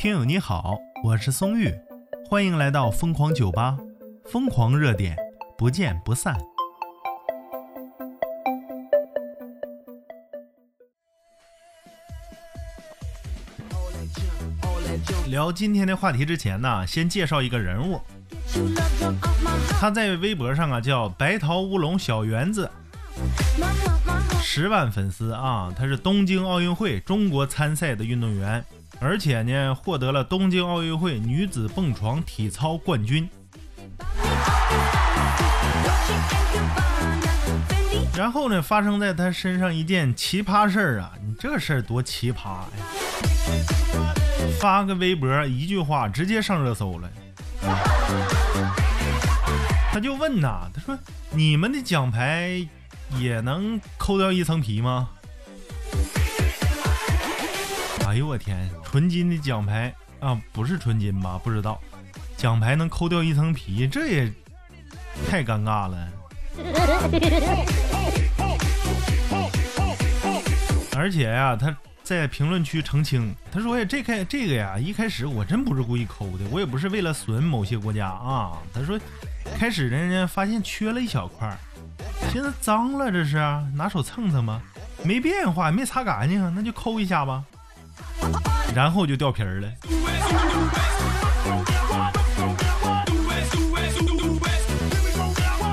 听友你好，我是松玉，欢迎来到疯狂酒吧，疯狂热点，不见不散。聊今天的话题之前呢，先介绍一个人物，他在微博上啊叫白桃乌龙小圆子，十万粉丝啊，他是东京奥运会中国参赛的运动员，而且呢获得了东京奥运会女子蹦床体操冠军。然后呢，发生在他身上一件奇葩事儿啊！你这事儿多奇葩呀！发个微博，一句话直接上热搜了。他就问呐，他说：“你们的奖牌也能抠掉一层皮吗？”哎呦我天，纯金的奖牌啊，不是纯金吧？不知道，奖牌能抠掉一层皮，这也太尴尬了。而且呀，他。在评论区澄清，他说：“呀，这开这个呀，一开始我真不是故意抠的，我也不是为了损某些国家啊。”他说：“开始人家发现缺了一小块，寻思脏了，这是拿手蹭蹭吧，没变化，没擦干净，那就抠一下吧，然后就掉皮儿了。”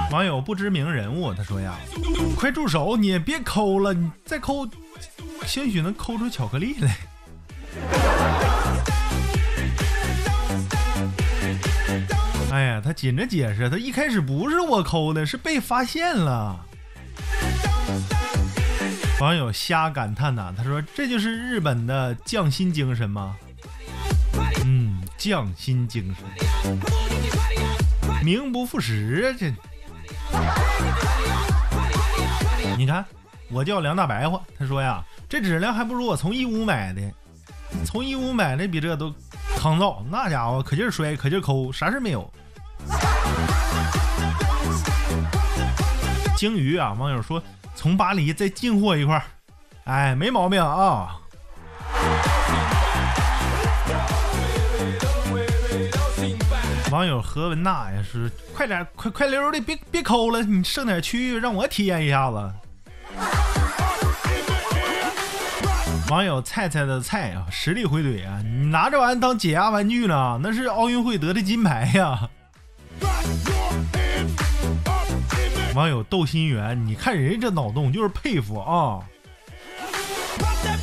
网友不知名人物他说：“呀，快住手，你别抠了，你再抠。”兴许能抠出巧克力来。哎呀，他紧着解释，他一开始不是我抠的，是被发现了。网友瞎感叹呐，他说：“这就是日本的匠心精神吗？”嗯，匠心精神，名不副实啊！这，你看，我叫梁大白话，他说呀。这质量还不如我从义乌买的，从义乌买的比这都抗造，那家伙可劲摔，可劲抠，啥事没有。鲸鱼啊，网友说从巴黎再进货一块儿，哎，没毛病啊。网友何文娜呀是快点快快溜的，别别抠了，你剩点区域让我体验一下子。网友菜菜的菜啊，实力回怼啊！你拿这玩意当解压玩具呢？那是奥运会得的金牌呀！网友斗心圆，你看人家这脑洞就是佩服啊！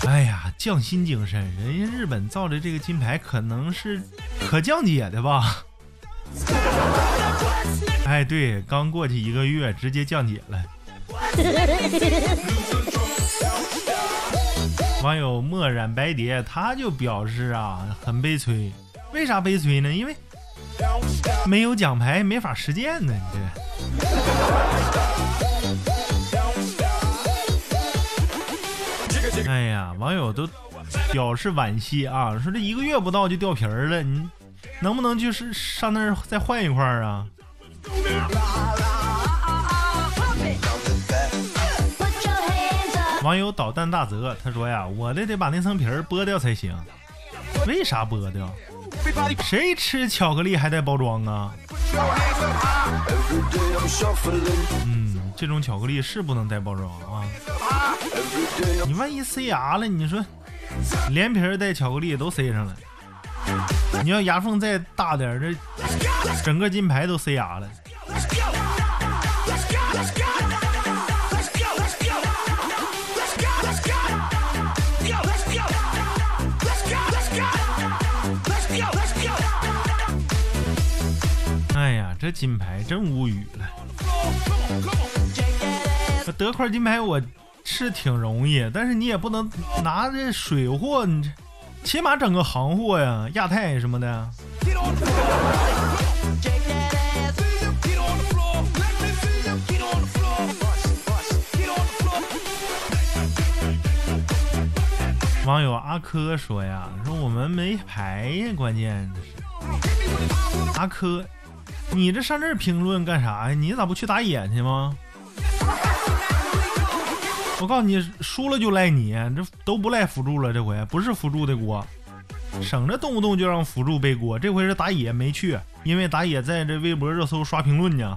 哎呀，匠心精神，人家日本造的这个金牌可能是可降解的吧？哎，对，刚过去一个月，直接降解了。网友墨染白蝶，他就表示啊，很悲催。为啥悲催呢？因为没有奖牌，没法实践呢。你这，哎呀，网友都表示惋惜啊，说这一个月不到就掉皮儿了，你能不能就是上那儿再换一块儿啊？网友导弹大泽他说呀，我这得把那层皮儿剥掉才行。为啥剥掉？谁吃巧克力还带包装啊？嗯，这种巧克力是不能带包装啊。你万一塞牙了，你说连皮儿带巧克力都塞上了，你要牙缝再大点，这整个金牌都塞牙了。哎呀这金牌真无语了。得块金牌我是挺容易，但是你也不能拿这水货，你这起码整个行货呀，亚太什么的。网友阿珂说呀，说我们没牌呀，关键是阿珂。你这上这儿评论干啥呀？你咋不去打野去吗？我告诉你，输了就赖你，这都不赖辅助了，这回不是辅助的锅。省着动不动就让辅助背锅。这回是打野没去，因为打野在这微博热搜刷评论呢。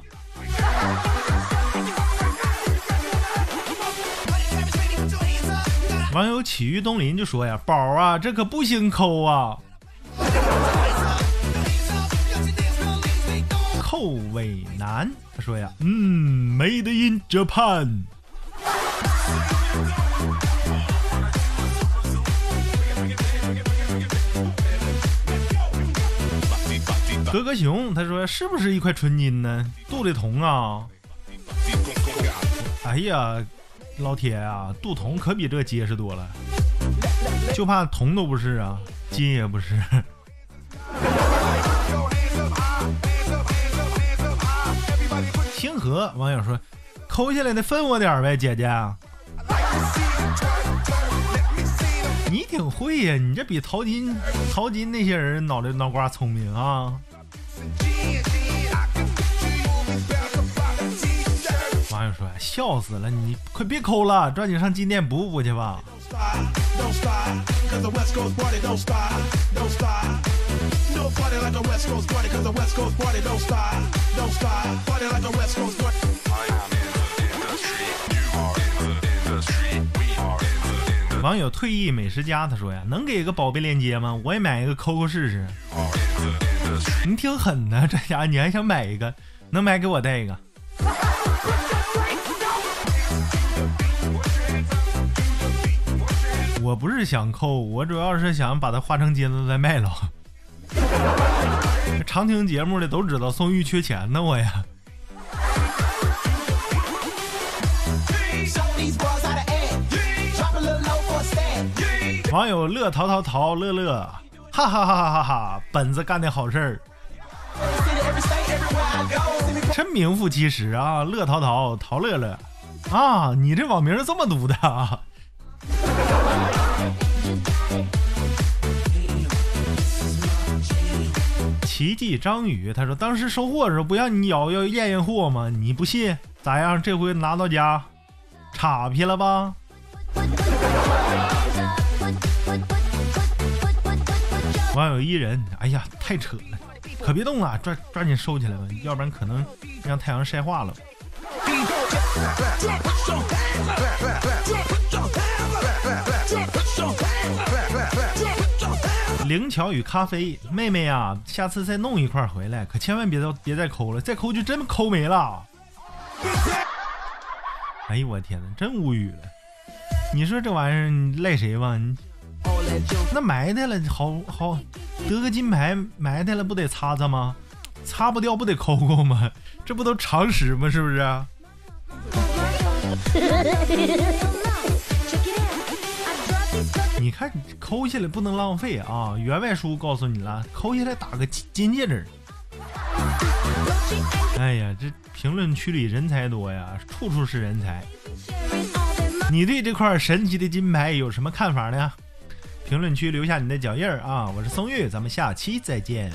网友起于东林就说呀：“宝啊，这可不兴抠啊，杜伟南。”他说呀：“嗯，Made in Japan。”哥哥熊他说：“是不是一块纯金呢？镀的铜啊？”哎呀！老铁啊，镀铜可比这结实多了，就怕铜都不是啊，金也不是。星河网友说：“抠下来的分我点呗，姐姐。”你挺会呀，你这比淘金淘金那些人脑袋脑瓜聪明啊。网友说：“笑死了，你快别抠了，抓紧上金店补补去吧。”网友退役美食家他说呀：“能给个宝贝链接吗？我也买一个抠抠试试。”你挺狠的，这家伙你还想买一个？能买给我带一个。我不是想抠，我主要是想把它化成金子再卖了。常听节目的都知道，宋玉缺钱呢，我呀。网友乐淘淘淘乐乐，哈哈哈哈哈哈！本子干的好事儿，真名副其实啊！乐淘淘淘乐乐啊，你这网名是这么读的啊？奇迹张宇他说：“当时收货的时候不让你咬，要验验货吗？你不信？咋样？这回拿到家，岔劈了吧？”网友一人，哎呀，太扯了，可别动了，抓抓紧收起来吧，要不然可能让太阳晒化了。灵巧与咖啡妹妹呀，下次再弄一块回来，可千万别再别再抠了，再抠就真抠没了。哎呦我天哪，真无语了！你说这玩意儿赖谁吧？那埋汰了，好好得个金牌，埋汰了不得擦擦吗？擦不掉不得抠抠吗？这不都常识吗？是不是？你看，抠下来不能浪费啊！员外叔告诉你了，抠下来打个金戒指。哎呀，这评论区里人才多呀，处处是人才。你对这块神奇的金牌有什么看法呢？评论区留下你的脚印啊！我是松玉，咱们下期再见。